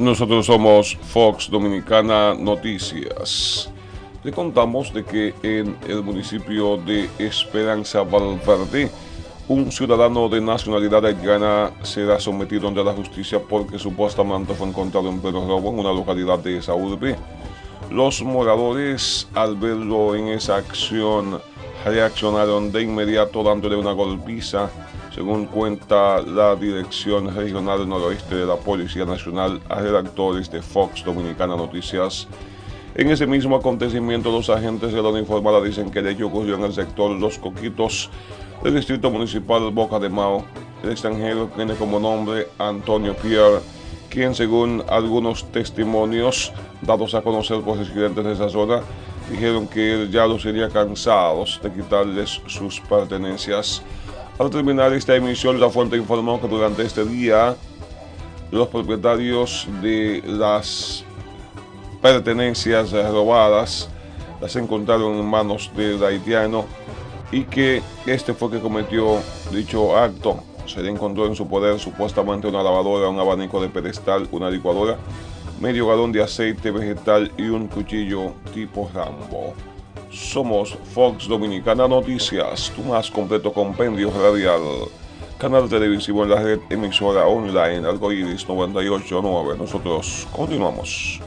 Nosotros somos Fox Dominicana Noticias. Le contamos de que en el municipio de Esperanza Valverde, un ciudadano de nacionalidad haitiana será sometido ante la justicia porque supuestamente fue encontrado en pleno robo en una localidad de esa urbe. Los moradores, al verlo en esa acción, reaccionaron de inmediato dándole una golpiza según cuenta la Dirección Regional Noroeste de la Policía Nacional a redactores de Fox Dominicana Noticias. En ese mismo acontecimiento, los agentes de la uniformada dicen que el hecho ocurrió en el sector Los Coquitos del Distrito Municipal Boca de Mao. El extranjero tiene como nombre Antonio Pierre, quien según algunos testimonios dados a conocer por residentes de esa zona, dijeron que ya los sería cansados de quitarles sus pertenencias. Al terminar esta emisión, la fuente informó que durante este día los propietarios de las pertenencias robadas las encontraron en manos del haitiano y que este fue que cometió dicho acto. Se le encontró en su poder supuestamente una lavadora, un abanico de pedestal, una licuadora, medio galón de aceite vegetal y un cuchillo tipo Rambo. Somos Fox Dominicana Noticias, tu más completo compendio radial. Canal televisivo en la red emisora online Algoiris 989. Nosotros continuamos.